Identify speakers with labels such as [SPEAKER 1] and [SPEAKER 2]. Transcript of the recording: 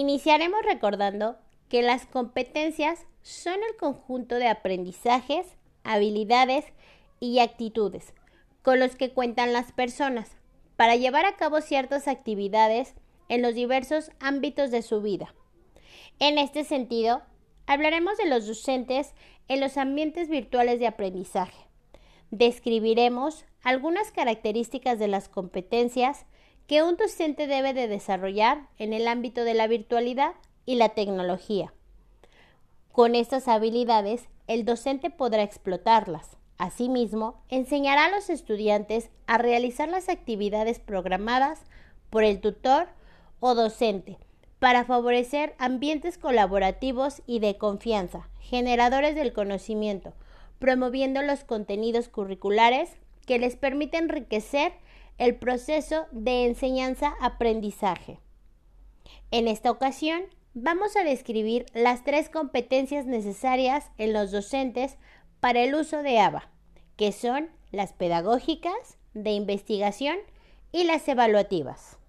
[SPEAKER 1] Iniciaremos recordando que las competencias son el conjunto de aprendizajes, habilidades y actitudes con los que cuentan las personas para llevar a cabo ciertas actividades en los diversos ámbitos de su vida. En este sentido, hablaremos de los docentes en los ambientes virtuales de aprendizaje. Describiremos algunas características de las competencias que un docente debe de desarrollar en el ámbito de la virtualidad y la tecnología. Con estas habilidades, el docente podrá explotarlas. Asimismo, enseñará a los estudiantes a realizar las actividades programadas por el tutor o docente para favorecer ambientes colaborativos y de confianza, generadores del conocimiento, promoviendo los contenidos curriculares que les permiten enriquecer el proceso de enseñanza-aprendizaje. En esta ocasión, vamos a describir las tres competencias necesarias en los docentes para el uso de ABA, que son las pedagógicas, de investigación y las evaluativas.